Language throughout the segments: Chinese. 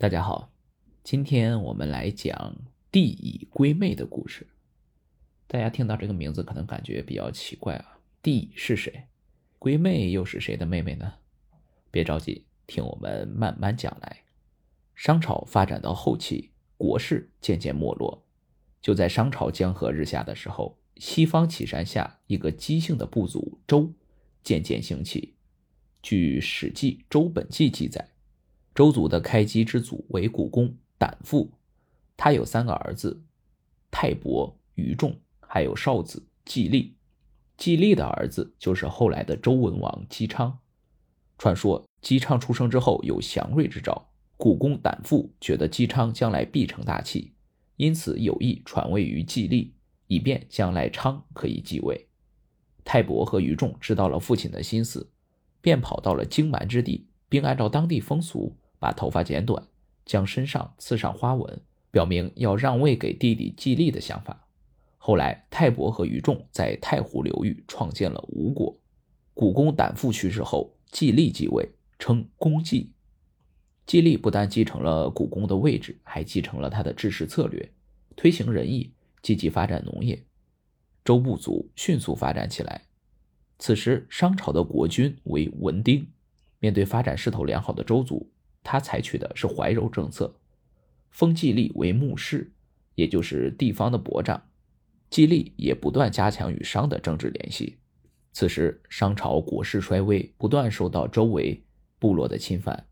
大家好，今天我们来讲帝乙归妹的故事。大家听到这个名字可能感觉比较奇怪啊，帝乙是谁？归妹又是谁的妹妹呢？别着急，听我们慢慢讲来。商朝发展到后期，国势渐渐没落。就在商朝江河日下的时候，西方岐山下一个姬姓的部族周渐渐兴起。据《史记·周本纪》记载。周族的开基之祖为古公胆父，他有三个儿子：泰伯、于仲，还有少子季历。季历的儿子就是后来的周文王姬昌。传说姬昌出生之后有祥瑞之兆，古公胆父觉得姬昌将来必成大器，因此有意传位于季历，以便将来昌可以继位。泰伯和于仲知道了父亲的心思，便跑到了荆蛮之地，并按照当地风俗。把头发剪短，将身上刺上花纹，表明要让位给弟弟季历的想法。后来，泰伯和于仲在太湖流域创建了吴国。古公胆父去世后，季历继位，称公季。季历不但继承了古公的位置，还继承了他的治世策略，推行仁义，积极发展农业。周部族迅速发展起来。此时，商朝的国君为文丁，面对发展势头良好的周族。他采取的是怀柔政策，封季历为牧师，也就是地方的伯长。季历也不断加强与商的政治联系。此时，商朝国势衰微，不断受到周围部落的侵犯，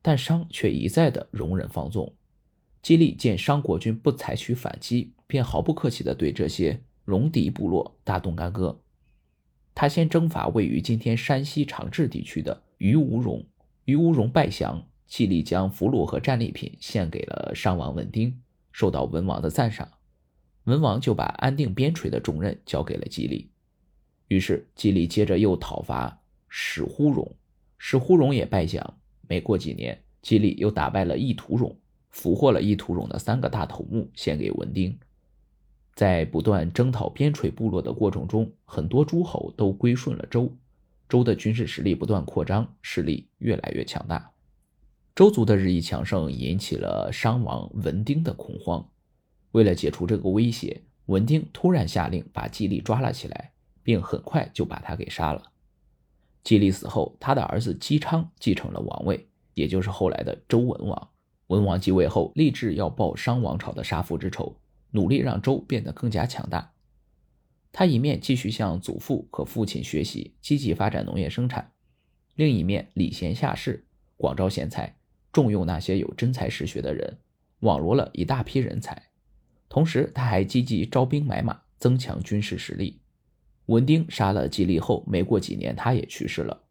但商却一再的容忍放纵。季历见商国君不采取反击，便毫不客气地对这些戎狄部落大动干戈。他先征伐位于今天山西长治地区的于无戎，于无戎败降。季历将俘虏和战利品献给了商王文丁，受到文王的赞赏。文王就把安定边陲的重任交给了季历。于是季历接着又讨伐史呼戎，史呼戎也败降。没过几年，季历又打败了意图戎，俘获了意图戎的三个大头目，献给文丁。在不断征讨边陲部落的过程中，很多诸侯都归顺了周，周的军事实力不断扩张，势力越来越强大。周族的日益强盛引起了商王文丁的恐慌。为了解除这个威胁，文丁突然下令把季历抓了起来，并很快就把他给杀了。季历死后，他的儿子姬昌继承了王位，也就是后来的周文王。文王继位后，立志要报商王朝的杀父之仇，努力让周变得更加强大。他一面继续向祖父和父亲学习，积极发展农业生产；另一面礼贤下士，广招贤才。重用那些有真才实学的人，网罗了一大批人才。同时，他还积极招兵买马，增强军事实力。文丁杀了季历后，没过几年，他也去世了。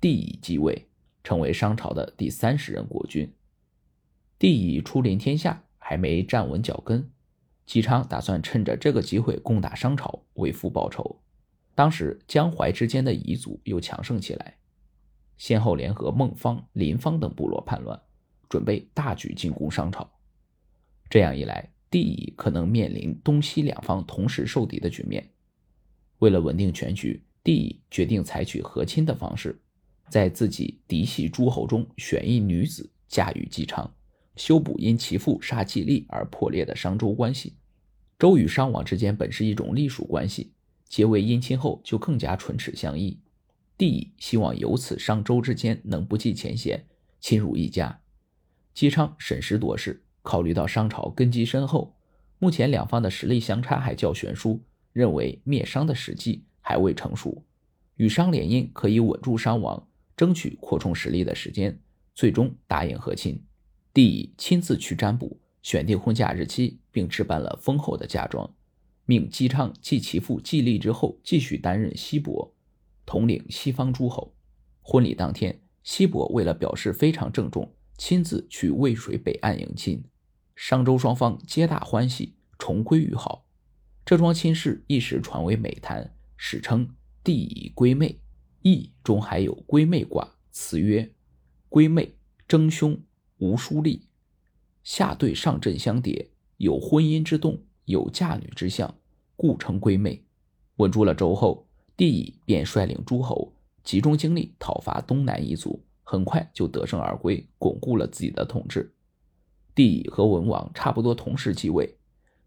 帝乙继位，成为商朝的第三十任国君。帝乙初临天下，还没站稳脚跟。姬昌打算趁着这个机会攻打商朝，为父报仇。当时江淮之间的彝族又强盛起来，先后联合孟方、林方等部落叛乱。准备大举进攻商朝，这样一来，帝乙可能面临东西两方同时受敌的局面。为了稳定全局，帝乙决定采取和亲的方式，在自己嫡系诸侯中选一女子嫁与姬昌，修补因其父杀季历而破裂的商周关系。周与商王之间本是一种隶属关系，结为姻亲后就更加唇齿相依。帝乙希望由此商周之间能不计前嫌，亲如一家。姬昌审时度势，考虑到商朝根基深厚，目前两方的实力相差还较悬殊，认为灭商的时机还未成熟，与商联姻可以稳住商王，争取扩充实力的时间，最终答应和亲。帝乙亲自去占卜，选定婚嫁日期，并置办了丰厚的嫁妆，命姬昌继其父季历之后，继续担任西伯，统领西方诸侯。婚礼当天，西伯为了表示非常郑重。亲自去渭水北岸迎亲，商周双方皆大欢喜，重归于好。这桩亲事一时传为美谈，史称“帝乙归妹”。易中还有归妹卦，辞曰：“归妹，争凶，无疏利，下对上震相叠，有婚姻之动，有嫁女之象，故称归妹。”稳住了周后，帝乙便率领诸侯集中精力讨伐东南夷族。很快就得胜而归，巩固了自己的统治。帝乙和文王差不多同时继位。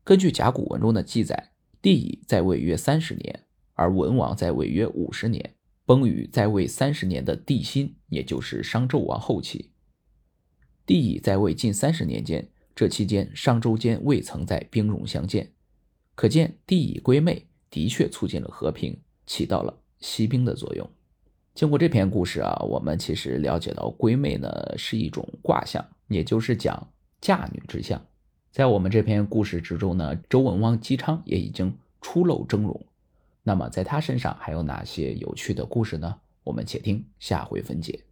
根据甲骨文中的记载，帝乙在位约三十年，而文王在位约五十年，崩于在位三十年的帝辛，也就是商纣王后期。帝乙在位近三十年间，这期间商周间未曾在兵戎相见，可见帝乙归妹的确促进了和平，起到了息兵的作用。经过这篇故事啊，我们其实了解到归妹呢是一种卦象，也就是讲嫁女之象。在我们这篇故事之中呢，周文王姬昌也已经初露峥嵘。那么在他身上还有哪些有趣的故事呢？我们且听下回分解。